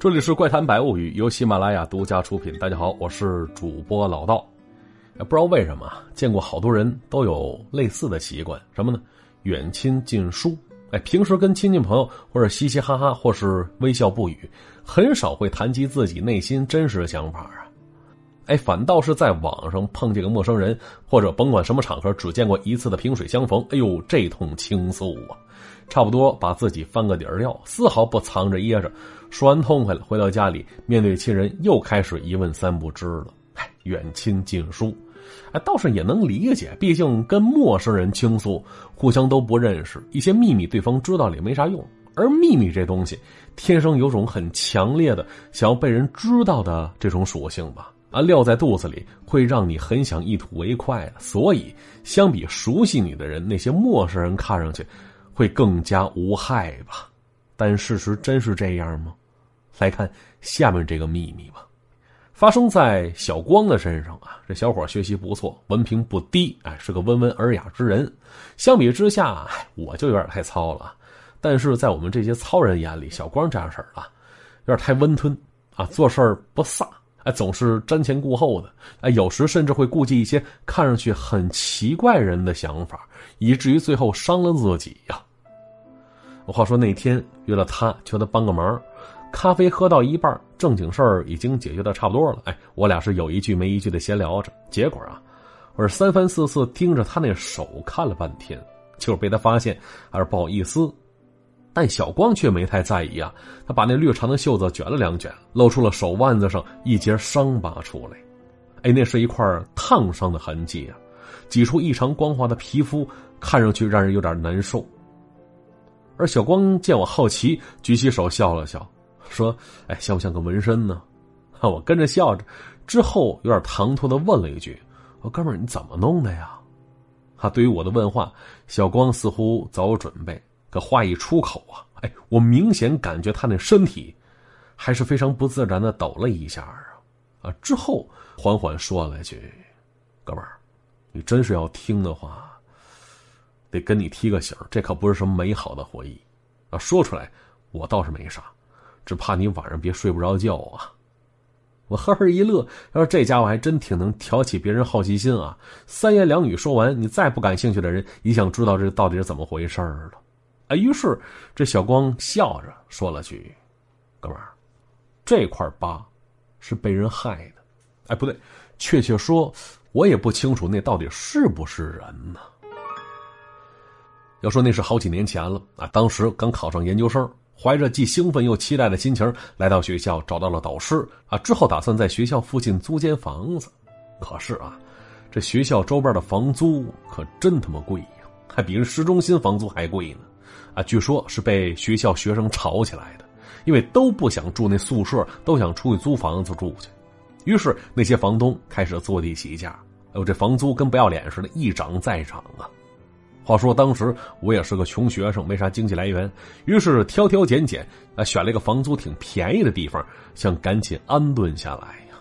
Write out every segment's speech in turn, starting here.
这里是怪谈百物语，由喜马拉雅独家出品。大家好，我是主播老道。不知道为什么，见过好多人都有类似的习惯，什么呢？远亲近疏。哎，平时跟亲戚朋友或者嘻嘻哈哈，或是微笑不语，很少会谈及自己内心真实的想法啊。哎，反倒是在网上碰见个陌生人，或者甭管什么场合，只见过一次的萍水相逢，哎呦，这通倾诉啊！差不多把自己翻个底儿掉，丝毫不藏着掖着。说完痛快了，回到家里，面对亲人又开始一问三不知了。哎，远亲近疏，哎，倒是也能理解，毕竟跟陌生人倾诉，互相都不认识，一些秘密对方知道了也没啥用。而秘密这东西，天生有种很强烈的想要被人知道的这种属性吧？啊，撂在肚子里会让你很想一吐为快的。所以，相比熟悉你的人，那些陌生人看上去。会更加无害吧？但事实真是这样吗？来看下面这个秘密吧。发生在小光的身上啊，这小伙学习不错，文凭不低，哎，是个温文尔雅之人。相比之下，我就有点太糙了。但是在我们这些糙人眼里，小光这样式儿啊，有点太温吞啊，做事儿不飒，哎，总是瞻前顾后的，哎，有时甚至会顾忌一些看上去很奇怪人的想法，以至于最后伤了自己呀。话说那天约了他，求他帮个忙。咖啡喝到一半，正经事儿已经解决的差不多了。哎，我俩是有一句没一句的闲聊着。结果啊，我是三番四次盯着他那手看了半天，就是被他发现，还是不好意思。但小光却没太在意啊，他把那略长的袖子卷了两卷，露出了手腕子上一截伤疤出来。哎，那是一块烫伤的痕迹啊，挤出异常光滑的皮肤，看上去让人有点难受。而小光见我好奇，举起手笑了笑，说：“哎，像不像个纹身呢？”我跟着笑着，之后有点唐突的问了一句：“我哥们儿，你怎么弄的呀？”他对于我的问话，小光似乎早有准备，可话一出口啊，哎，我明显感觉他那身体还是非常不自然的抖了一下啊啊！之后缓缓说了句：“哥们儿，你真是要听的话。”得跟你提个醒这可不是什么美好的回忆，啊，说出来我倒是没啥，只怕你晚上别睡不着觉啊。我呵呵一乐，要说这家伙还真挺能挑起别人好奇心啊。三言两语说完，你再不感兴趣的人也想知道这到底是怎么回事了。啊，于是这小光笑着说了句：“哥们儿，这块疤是被人害的。哎，不对，确切说，我也不清楚那到底是不是人呢。”要说那是好几年前了啊！当时刚考上研究生，怀着既兴奋又期待的心情来到学校，找到了导师啊。之后打算在学校附近租间房子，可是啊，这学校周边的房租可真他妈贵呀，还比人市中心房租还贵呢！啊，据说是被学校学生吵起来的，因为都不想住那宿舍，都想出去租房子住去。于是那些房东开始坐地起价，哎呦，这房租跟不要脸似的，一涨再涨啊！话说当时我也是个穷学生，没啥经济来源，于是挑挑拣拣，啊，选了一个房租挺便宜的地方，想赶紧安顿下来呀。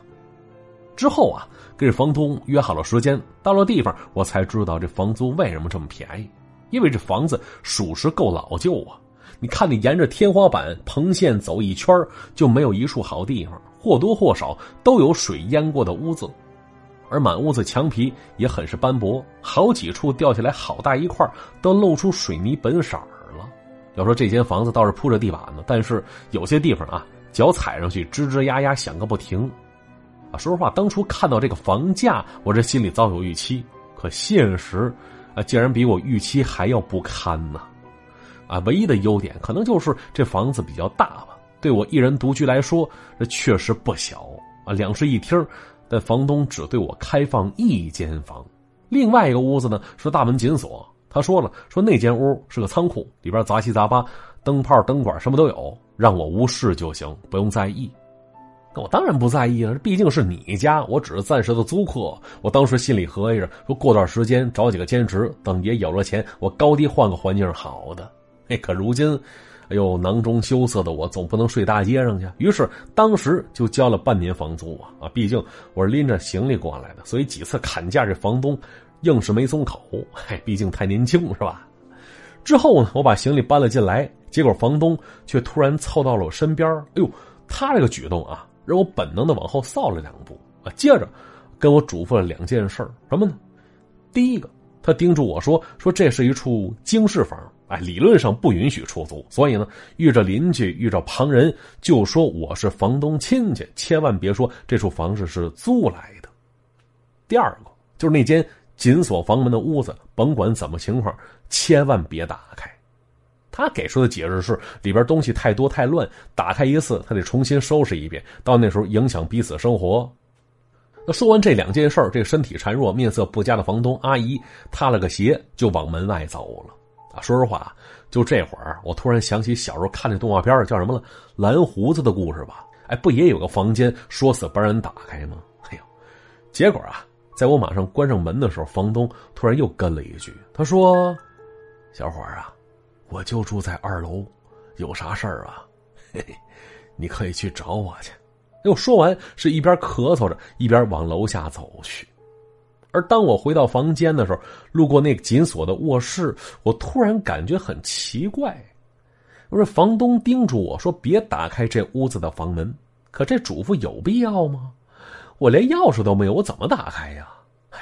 之后啊，跟房东约好了时间，到了地方，我才知道这房租为什么这么便宜，因为这房子属实够老旧啊。你看，你沿着天花板棚线走一圈，就没有一处好地方，或多或少都有水淹过的污渍。而满屋子墙皮也很是斑驳，好几处掉下来好大一块，都露出水泥本色儿了。要说这间房子倒是铺着地板呢，但是有些地方啊，脚踩上去吱吱呀呀响个不停。啊，说实话，当初看到这个房价，我这心里早有预期，可现实啊，竟然比我预期还要不堪呢。啊，唯一的优点可能就是这房子比较大吧，对我一人独居来说，这确实不小啊，两室一厅。但房东只对我开放一间房，另外一个屋子呢是大门紧锁。他说了，说那间屋是个仓库，里边杂七杂八，灯泡、灯管什么都有，让我无视就行，不用在意。那我当然不在意了，毕竟是你家，我只是暂时的租客。我当时心里合计着，说过段时间找几个兼职，等爷有了钱，我高低换个环境好的。哎，可如今。哎呦，囊中羞涩的我总不能睡大街上去，于是当时就交了半年房租啊啊！毕竟我是拎着行李过来的，所以几次砍价，这房东硬是没松口。嗨，毕竟太年轻是吧？之后呢，我把行李搬了进来，结果房东却突然凑到了我身边，哎呦，他这个举动啊，让我本能的往后扫了两步啊，接着跟我嘱咐了两件事什么呢？第一个，他叮嘱我说：“说这是一处经适房，哎，理论上不允许出租，所以呢，遇着邻居、遇着旁人，就说我是房东亲戚，千万别说这处房子是租来的。”第二个，就是那间紧锁房门的屋子，甭管怎么情况，千万别打开。他给出的解释是里边东西太多太乱，打开一次他得重新收拾一遍，到那时候影响彼此生活。说完这两件事这身体孱弱、面色不佳的房东阿姨踏了个鞋就往门外走了。啊，说实话，就这会儿，我突然想起小时候看那动画片叫什么了，《蓝胡子的故事》吧？哎，不也有个房间说死不让人打开吗？哎呦，结果啊，在我马上关上门的时候，房东突然又跟了一句，他说：“小伙啊。”我就住在二楼，有啥事儿啊？嘿嘿，你可以去找我去。又说完，是一边咳嗽着，一边往楼下走去。而当我回到房间的时候，路过那个紧锁的卧室，我突然感觉很奇怪。我说：“房东叮嘱我说别打开这屋子的房门，可这嘱咐有必要吗？我连钥匙都没有，我怎么打开呀？”哎，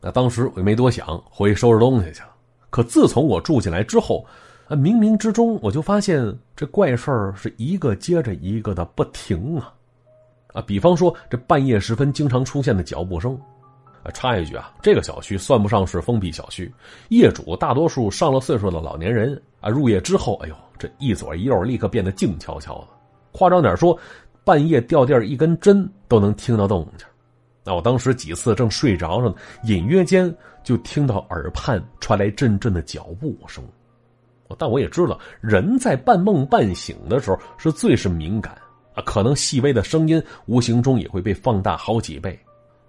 那当时我也没多想，回去收拾东西去了。可自从我住进来之后，冥冥之中我就发现这怪事儿是一个接着一个的不停啊，啊，比方说这半夜时分经常出现的脚步声，啊，插一句啊，这个小区算不上是封闭小区，业主大多数上了岁数的老年人啊，入夜之后，哎呦，这一左一右立刻变得静悄悄的，夸张点说，半夜掉地儿一根针都能听到动静。那我当时几次正睡着呢，隐约间就听到耳畔传来阵阵的脚步声。但我也知道，人在半梦半醒的时候是最是敏感啊，可能细微的声音无形中也会被放大好几倍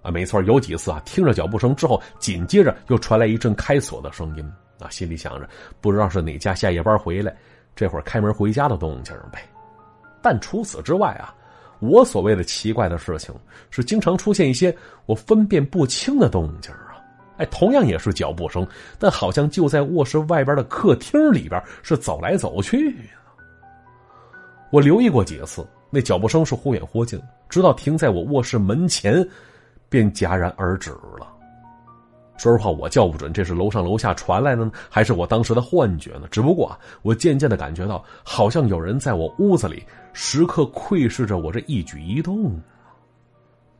啊。没错，有几次啊，听着脚步声之后，紧接着又传来一阵开锁的声音啊，心里想着不知道是哪家下夜班回来，这会儿开门回家的动静呗。但除此之外啊，我所谓的奇怪的事情是经常出现一些我分辨不清的动静啊哎，同样也是脚步声，但好像就在卧室外边的客厅里边是走来走去。我留意过几次，那脚步声是忽远忽近，直到停在我卧室门前，便戛然而止了。说实话，我叫不准这是楼上楼下传来的呢，还是我当时的幻觉呢？只不过我渐渐的感觉到，好像有人在我屋子里时刻窥视着我这一举一动。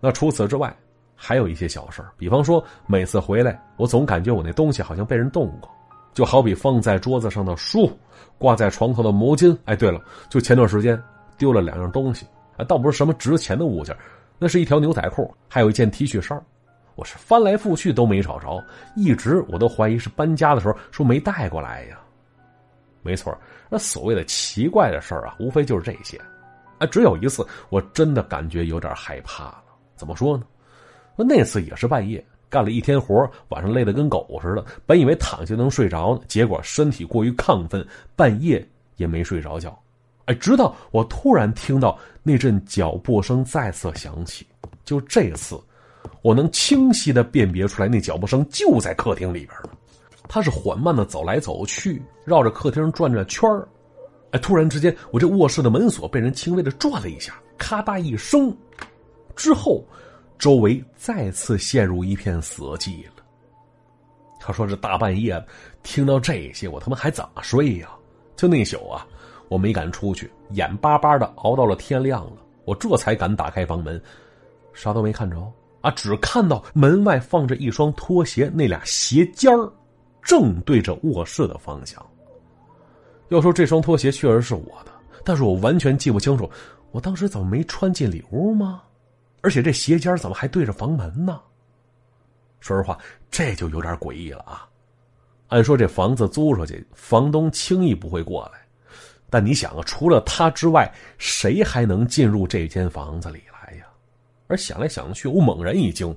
那除此之外。还有一些小事比方说每次回来，我总感觉我那东西好像被人动过，就好比放在桌子上的书，挂在床头的毛巾。哎，对了，就前段时间丢了两样东西，啊，倒不是什么值钱的物件，那是一条牛仔裤，还有一件 T 恤衫我是翻来覆去都没找着，一直我都怀疑是搬家的时候说没带过来呀。没错，那所谓的奇怪的事儿啊，无非就是这些。啊，只有一次我真的感觉有点害怕了。怎么说呢？那次也是半夜，干了一天活，晚上累得跟狗似的。本以为躺下能睡着呢，结果身体过于亢奋，半夜也没睡着觉。哎，直到我突然听到那阵脚步声再次响起，就这次，我能清晰的辨别出来，那脚步声就在客厅里边呢。他是缓慢的走来走去，绕着客厅转着圈儿。哎，突然之间，我这卧室的门锁被人轻微的转了一下，咔嗒一声，之后。周围再次陷入一片死寂了。他说：“这大半夜听到这些，我他妈还怎么睡呀？”就那宿啊，我没敢出去，眼巴巴的熬到了天亮了，我这才敢打开房门，啥都没看着啊，只看到门外放着一双拖鞋，那俩鞋尖正对着卧室的方向。要说这双拖鞋确实是我的，但是我完全记不清楚，我当时怎么没穿进里屋吗？而且这鞋尖怎么还对着房门呢？说实话，这就有点诡异了啊！按说这房子租出去，房东轻易不会过来。但你想啊，除了他之外，谁还能进入这间房子里来呀？而想来想去，我猛然一惊，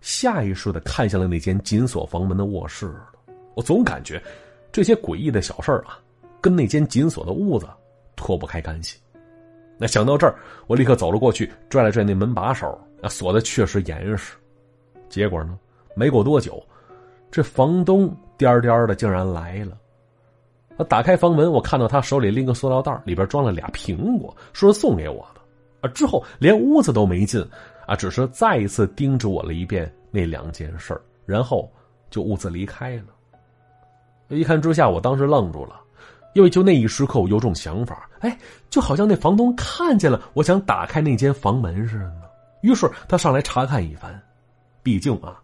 下意识的看向了那间紧锁房门的卧室。我总感觉这些诡异的小事儿啊，跟那间紧锁的屋子脱不开干系。那想到这儿，我立刻走了过去，拽了拽那门把手，那，锁的确实严实。结果呢，没过多久，这房东颠颠的竟然来了。他打开房门，我看到他手里拎个塑料袋，里边装了俩苹果，说是送给我的。啊，之后连屋子都没进，啊，只是再一次叮嘱我了一遍那两件事然后就兀自离开了。一看之下，我当时愣住了，因为就那一时刻，我有种想法，哎，就好像那房东看见了我想打开那间房门似的。于是他上来查看一番，毕竟啊，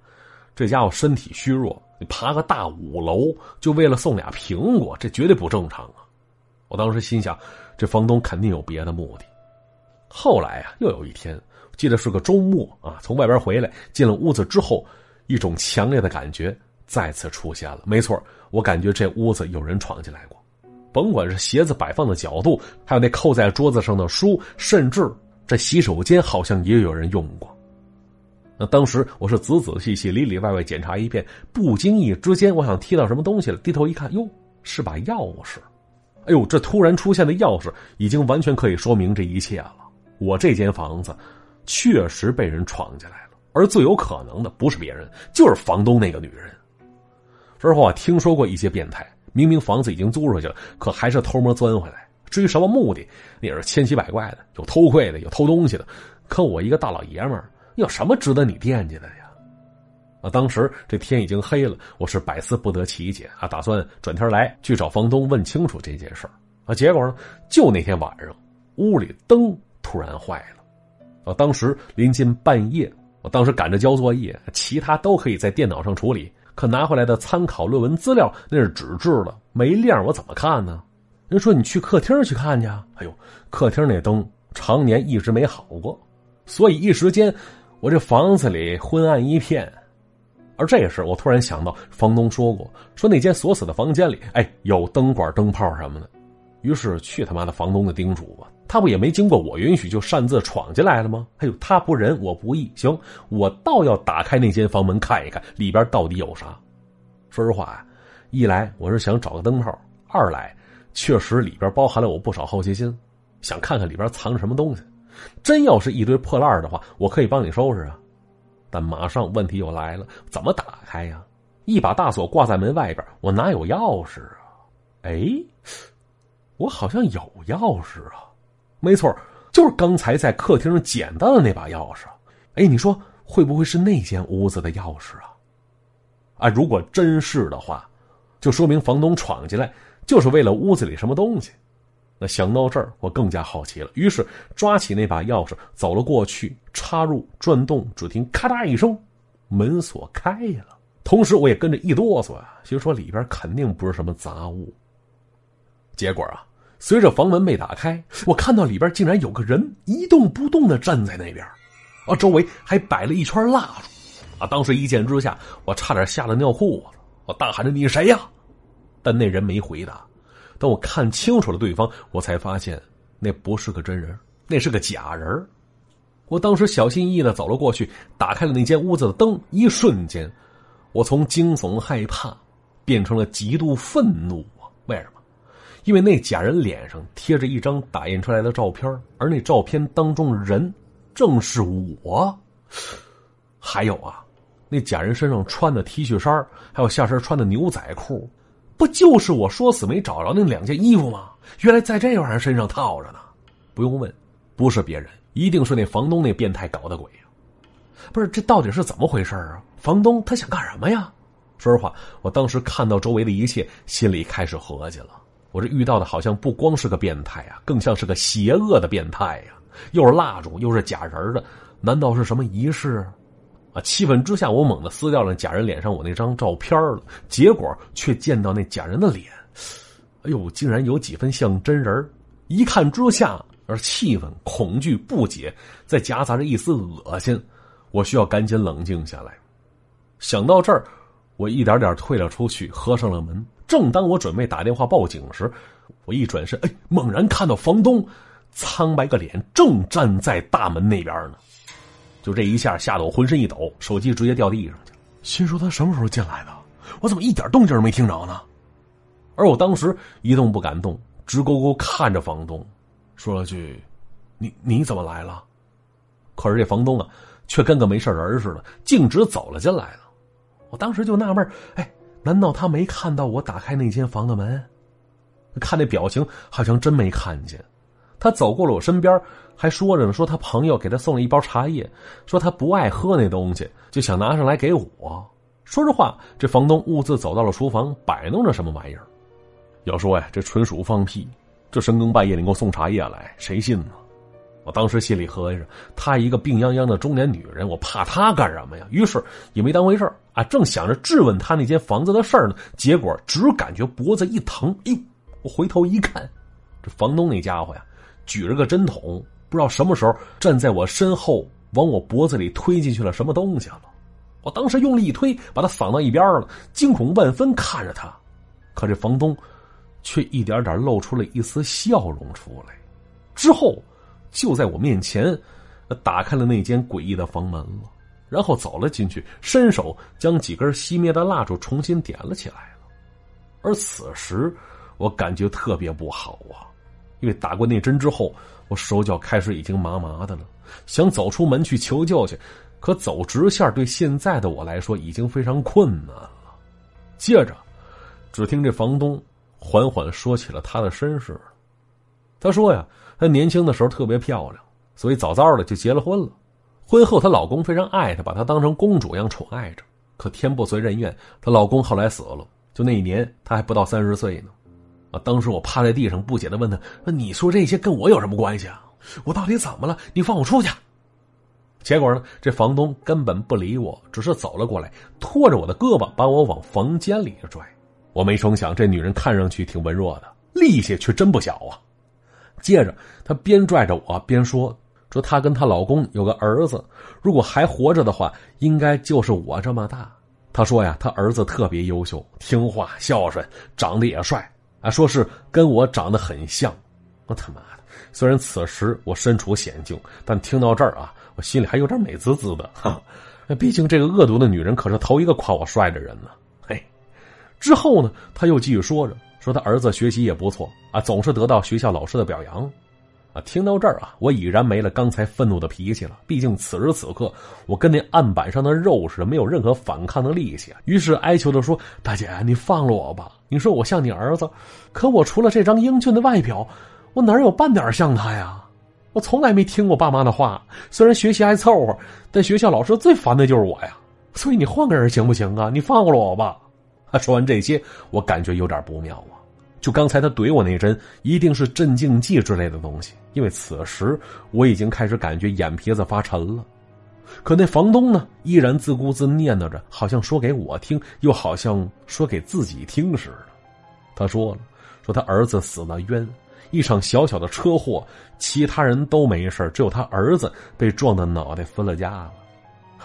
这家伙身体虚弱，你爬个大五楼就为了送俩苹果，这绝对不正常啊！我当时心想，这房东肯定有别的目的。后来啊，又有一天，记得是个周末啊，从外边回来，进了屋子之后，一种强烈的感觉再次出现了。没错，我感觉这屋子有人闯进来过，甭管是鞋子摆放的角度，还有那扣在桌子上的书，甚至。这洗手间好像也有人用过。那当时我是仔仔细细、里里外外检查一遍，不经意之间，我想踢到什么东西了，低头一看，哟，是把钥匙。哎呦，这突然出现的钥匙，已经完全可以说明这一切了。我这间房子确实被人闯进来了，而最有可能的不是别人，就是房东那个女人。之后啊，听说过一些变态，明明房子已经租出去了，可还是偷摸钻回来。至于什么目的，也是千奇百怪的，有偷窥的，有偷东西的。可我一个大老爷们儿，有什么值得你惦记的呀？啊，当时这天已经黑了，我是百思不得其解啊，打算转天来去找房东问清楚这件事啊。结果呢，就那天晚上，屋里灯突然坏了。啊，当时临近半夜，我当时赶着交作业，其他都可以在电脑上处理，可拿回来的参考论文资料那是纸质的，没亮，我怎么看呢？人说你去客厅去看去，哎呦，客厅那灯常年一直没好过，所以一时间我这房子里昏暗一片。而这时我突然想到，房东说过，说那间锁死的房间里，哎，有灯管、灯泡什么的。于是去他妈的房东的叮嘱吧，他不也没经过我允许就擅自闯进来了吗？哎呦，他不仁，我不义，行，我倒要打开那间房门看一看里边到底有啥。说实话啊，一来我是想找个灯泡，二来。确实，里边包含了我不少好奇心，想看看里边藏着什么东西。真要是一堆破烂的话，我可以帮你收拾啊。但马上问题又来了，怎么打开呀？一把大锁挂在门外边，我哪有钥匙啊？哎，我好像有钥匙啊！没错，就是刚才在客厅上捡到的那把钥匙。哎，你说会不会是那间屋子的钥匙啊？啊，如果真是的话，就说明房东闯进来。就是为了屋子里什么东西，那想到这儿，我更加好奇了。于是抓起那把钥匙走了过去，插入转动，只听咔嗒一声，门锁开了。同时我也跟着一哆嗦啊，心说里边肯定不是什么杂物。结果啊，随着房门被打开，我看到里边竟然有个人一动不动的站在那边，啊，周围还摆了一圈蜡烛，啊，当时一见之下，我差点吓得尿裤子，我大喊着：“你谁呀？”但那人没回答。等我看清楚了对方，我才发现那不是个真人，那是个假人。我当时小心翼翼的走了过去，打开了那间屋子的灯。一瞬间，我从惊悚害怕变成了极度愤怒啊！为什么？因为那假人脸上贴着一张打印出来的照片，而那照片当中人正是我。还有啊，那假人身上穿的 T 恤衫，还有下身穿的牛仔裤。不就是我说死没找着那两件衣服吗？原来在这玩意儿身上套着呢。不用问，不是别人，一定是那房东那变态搞的鬼呀！不是，这到底是怎么回事啊？房东他想干什么呀？说实话，我当时看到周围的一切，心里开始合计了。我这遇到的好像不光是个变态啊，更像是个邪恶的变态呀！又是蜡烛，又是假人的，难道是什么仪式？啊！气愤之下，我猛地撕掉了假人脸上我那张照片了，结果却见到那假人的脸，哎呦，竟然有几分像真人一看之下，而气愤、恐惧、不解，再夹杂着一丝恶心。我需要赶紧冷静下来。想到这儿，我一点点退了出去，合上了门。正当我准备打电话报警时，我一转身，哎，猛然看到房东苍白个脸正站在大门那边呢。就这一下，吓得我浑身一抖，手机直接掉地上去了。心说他什么时候进来的？我怎么一点动静都没听着呢？而我当时一动不敢动，直勾勾看着房东，说了句：“你你怎么来了？”可是这房东啊，却跟个没事人似的，径直走了进来了。我当时就纳闷哎，难道他没看到我打开那间房的门？看那表情，好像真没看见。他走过了我身边，还说着呢，说他朋友给他送了一包茶叶，说他不爱喝那东西，就想拿上来给我。说着话，这房东兀自走到了厨房，摆弄着什么玩意儿。要说呀，这纯属放屁！这深更半夜你给我送茶叶来，谁信呢？我当时心里合计着，她一个病殃殃的中年女人，我怕她干什么呀？于是也没当回事啊，正想着质问她那间房子的事儿呢，结果只感觉脖子一疼，哎呦！我回头一看，这房东那家伙呀，举着个针筒，不知道什么时候站在我身后，往我脖子里推进去了什么东西了。我当时用力一推，把他搡到一边了，惊恐万分看着他，可这房东却一点点露出了一丝笑容出来。之后，就在我面前打开了那间诡异的房门了，然后走了进去，伸手将几根熄灭的蜡烛重新点了起来了。而此时，我感觉特别不好啊，因为打过那针之后，我手脚开始已经麻麻的了，想走出门去求救去。可走直线对现在的我来说已经非常困难了。接着，只听这房东缓缓说起了他的身世。他说呀，他年轻的时候特别漂亮，所以早早的就结了婚了。婚后，她老公非常爱她，把她当成公主一样宠爱着。可天不遂人愿，她老公后来死了。就那一年，她还不到三十岁呢。啊，当时我趴在地上不解的问他：“那你说这些跟我有什么关系啊？我到底怎么了？你放我出去！”结果呢？这房东根本不理我，只是走了过来，拖着我的胳膊把我往房间里拽。我没成想，这女人看上去挺文弱的，力气却真不小啊。接着，她边拽着我边说：“说她跟她老公有个儿子，如果还活着的话，应该就是我这么大。”她说呀，她儿子特别优秀、听话、孝顺，长得也帅啊，说是跟我长得很像。我他妈的！虽然此时我身处险境，但听到这儿啊。我心里还有点美滋滋的哈，那毕竟这个恶毒的女人可是头一个夸我帅的人呢。嘿，之后呢，他又继续说着，说他儿子学习也不错啊，总是得到学校老师的表扬啊。听到这儿啊，我已然没了刚才愤怒的脾气了。毕竟此时此刻，我跟那案板上的肉似的，没有任何反抗的力气。于是哀求的说：“大姐，你放了我吧！你说我像你儿子，可我除了这张英俊的外表，我哪有半点像他呀？”我从来没听过爸妈的话，虽然学习还凑合，但学校老师最烦的就是我呀。所以你换个人行不行啊？你放过了我吧。他说完这些，我感觉有点不妙啊。就刚才他怼我那针，一定是镇静剂之类的东西，因为此时我已经开始感觉眼皮子发沉了。可那房东呢，依然自顾自念叨着，好像说给我听，又好像说给自己听似的。他说了，说他儿子死了冤。一场小小的车祸，其他人都没事只有他儿子被撞的脑袋分了家了。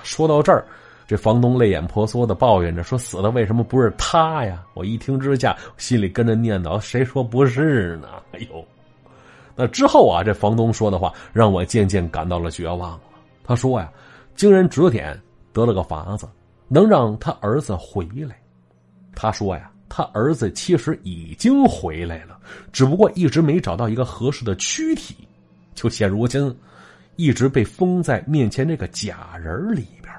说到这儿，这房东泪眼婆娑的抱怨着说：“死的为什么不是他呀？”我一听之下，心里跟着念叨：“谁说不是呢？”哎呦，那之后啊，这房东说的话让我渐渐感到了绝望了。他说呀：“经人指点，得了个法子，能让他儿子回来。”他说呀。他儿子其实已经回来了，只不过一直没找到一个合适的躯体，就现如今，一直被封在面前这个假人里边，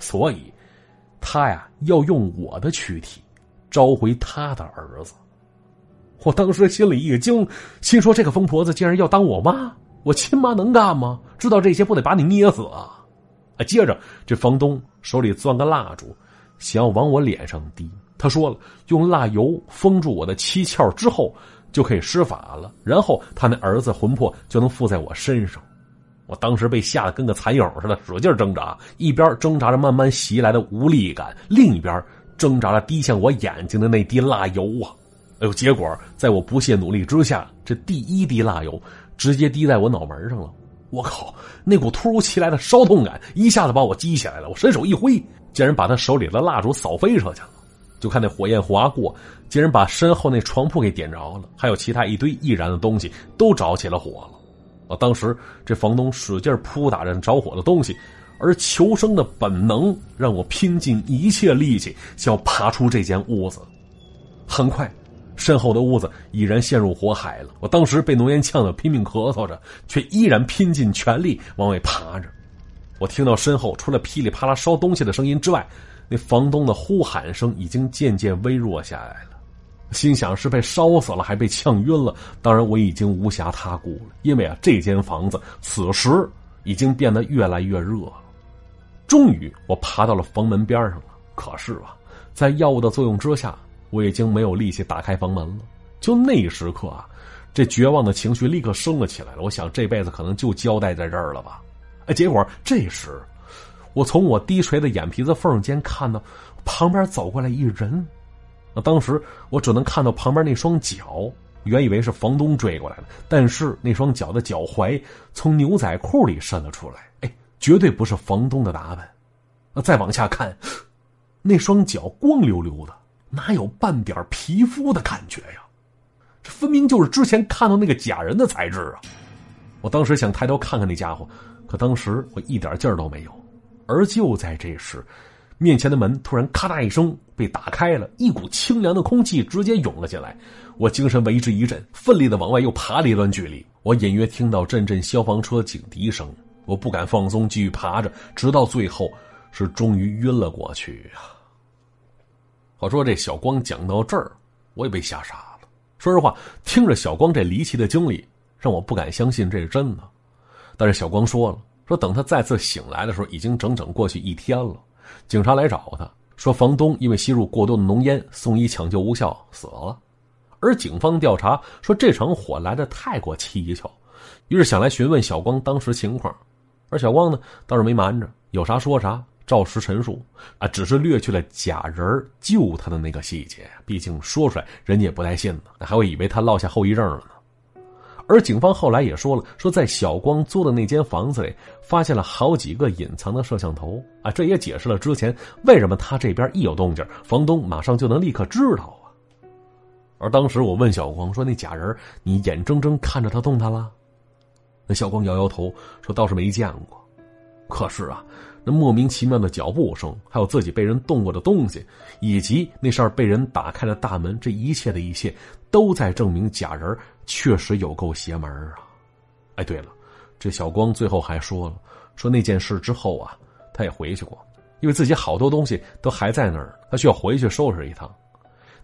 所以，他呀要用我的躯体召回他的儿子。我当时心里一惊，心说这个疯婆子竟然要当我妈，我亲妈能干吗？知道这些不得把你捏死啊！啊，接着这房东手里攥个蜡烛，想要往我脸上滴。他说了，用蜡油封住我的七窍之后，就可以施法了。然后他那儿子魂魄就能附在我身上。我当时被吓得跟个蚕蛹似的，使劲挣扎，一边挣扎着慢慢袭来的无力感，另一边挣扎着滴向我眼睛的那滴蜡油啊！哎呦，结果在我不懈努力之下，这第一滴蜡油直接滴在我脑门上了。我靠！那股突如其来的烧痛感一下子把我激起来了。我伸手一挥，竟然把他手里的蜡烛扫飞出去了。就看那火焰划过，竟然把身后那床铺给点着了，还有其他一堆易燃的东西都着起了火了。啊！当时这房东使劲扑打着着火的东西，而求生的本能让我拼尽一切力气想要爬出这间屋子。很快，身后的屋子已然陷入火海了。我当时被浓烟呛得拼命咳嗽着，却依然拼尽全力往外爬着。我听到身后除了噼里啪啦烧东西的声音之外，那房东的呼喊声已经渐渐微弱下来了，心想是被烧死了，还被呛晕了。当然，我已经无暇他顾了，因为啊，这间房子此时已经变得越来越热了。终于，我爬到了房门边上了。可是啊，在药物的作用之下，我已经没有力气打开房门了。就那一时刻啊，这绝望的情绪立刻升了起来了。我想，这辈子可能就交代在这儿了吧？哎，结果这时，我从我低垂的眼皮子缝间看到旁边走过来一人。那当时我只能看到旁边那双脚，原以为是房东追过来的，但是那双脚的脚踝从牛仔裤里伸了出来，哎，绝对不是房东的打扮。那再往下看，那双脚光溜溜的，哪有半点皮肤的感觉呀？这分明就是之前看到那个假人的材质啊！我当时想抬头看看那家伙，可当时我一点劲儿都没有。而就在这时，面前的门突然咔嗒一声被打开了，一股清凉的空气直接涌了进来。我精神为之一振，奋力的往外又爬了一段距离。我隐约听到阵阵消防车警笛声，我不敢放松，继续爬着，直到最后是终于晕了过去啊！话说这小光讲到这儿，我也被吓傻了。说实话，听着小光这离奇的经历，让我不敢相信这是真的。但是小光说了，说等他再次醒来的时候，已经整整过去一天了。警察来找他，说房东因为吸入过多的浓烟，送医抢救无效死了。而警方调查说这场火来的太过蹊跷，于是想来询问小光当时情况。而小光呢倒是没瞒着，有啥说啥，照实陈述啊，只是略去了假人救他的那个细节。毕竟说出来人家也不带信的，还会以为他落下后遗症了呢。而警方后来也说了，说在小光租的那间房子里发现了好几个隐藏的摄像头啊，这也解释了之前为什么他这边一有动静，房东马上就能立刻知道啊。而当时我问小光说：“那假人，你眼睁睁看着他动弹了？”那小光摇摇头说：“倒是没见过。”可是啊，那莫名其妙的脚步声，还有自己被人动过的东西，以及那扇被人打开的大门，这一切的一切，都在证明假人确实有够邪门啊！哎，对了，这小光最后还说了，说那件事之后啊，他也回去过，因为自己好多东西都还在那儿，他需要回去收拾一趟。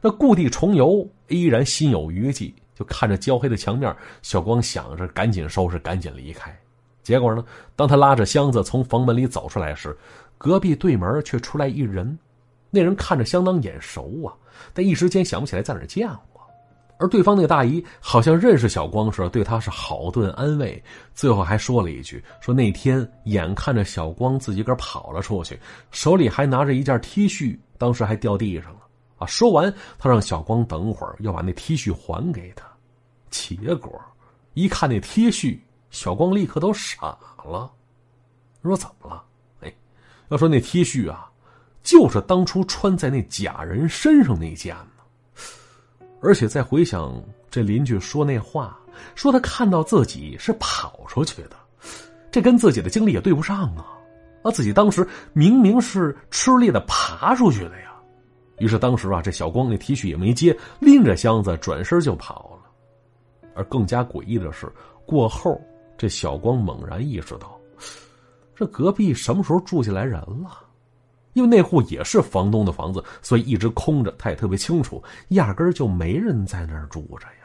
那故地重游，依然心有余悸，就看着焦黑的墙面，小光想着赶紧收拾，赶紧离开。结果呢？当他拉着箱子从房门里走出来时，隔壁对门却出来一人。那人看着相当眼熟啊，但一时间想不起来在哪见过。而对方那个大姨好像认识小光似的，对他是好顿安慰，最后还说了一句：“说那天眼看着小光自己个跑了出去，手里还拿着一件 T 恤，当时还掉地上了。”啊！说完，他让小光等会儿要把那 T 恤还给他。结果一看那 T 恤。小光立刻都傻了，说：“怎么了？”哎，要说那 T 恤啊，就是当初穿在那假人身上那件呢。而且再回想这邻居说那话，说他看到自己是跑出去的，这跟自己的经历也对不上啊！啊，自己当时明明是吃力的爬出去的呀。于是当时啊，这小光那 T 恤也没接，拎着箱子转身就跑了。而更加诡异的是，过后。这小光猛然意识到，这隔壁什么时候住进来人了？因为那户也是房东的房子，所以一直空着。他也特别清楚，压根儿就没人在那儿住着呀。